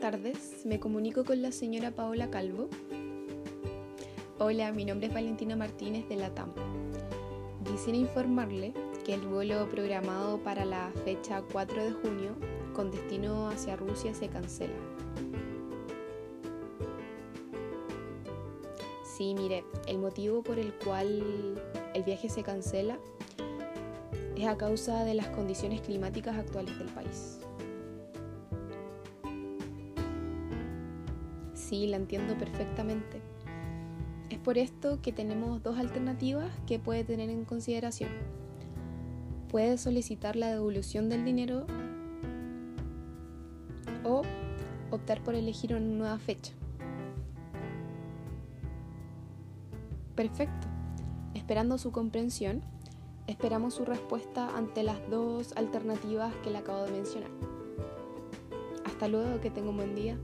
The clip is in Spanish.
tardes. Me comunico con la señora Paola Calvo. Hola, mi nombre es Valentina Martínez de la TAM. Quisiera informarle que el vuelo programado para la fecha 4 de junio con destino hacia Rusia se cancela. Sí, mire, el motivo por el cual el viaje se cancela es a causa de las condiciones climáticas actuales del país. Sí, la entiendo perfectamente. Es por esto que tenemos dos alternativas que puede tener en consideración. Puede solicitar la devolución del dinero o optar por elegir una nueva fecha. Perfecto. Esperando su comprensión, esperamos su respuesta ante las dos alternativas que le acabo de mencionar. Hasta luego, que tenga un buen día.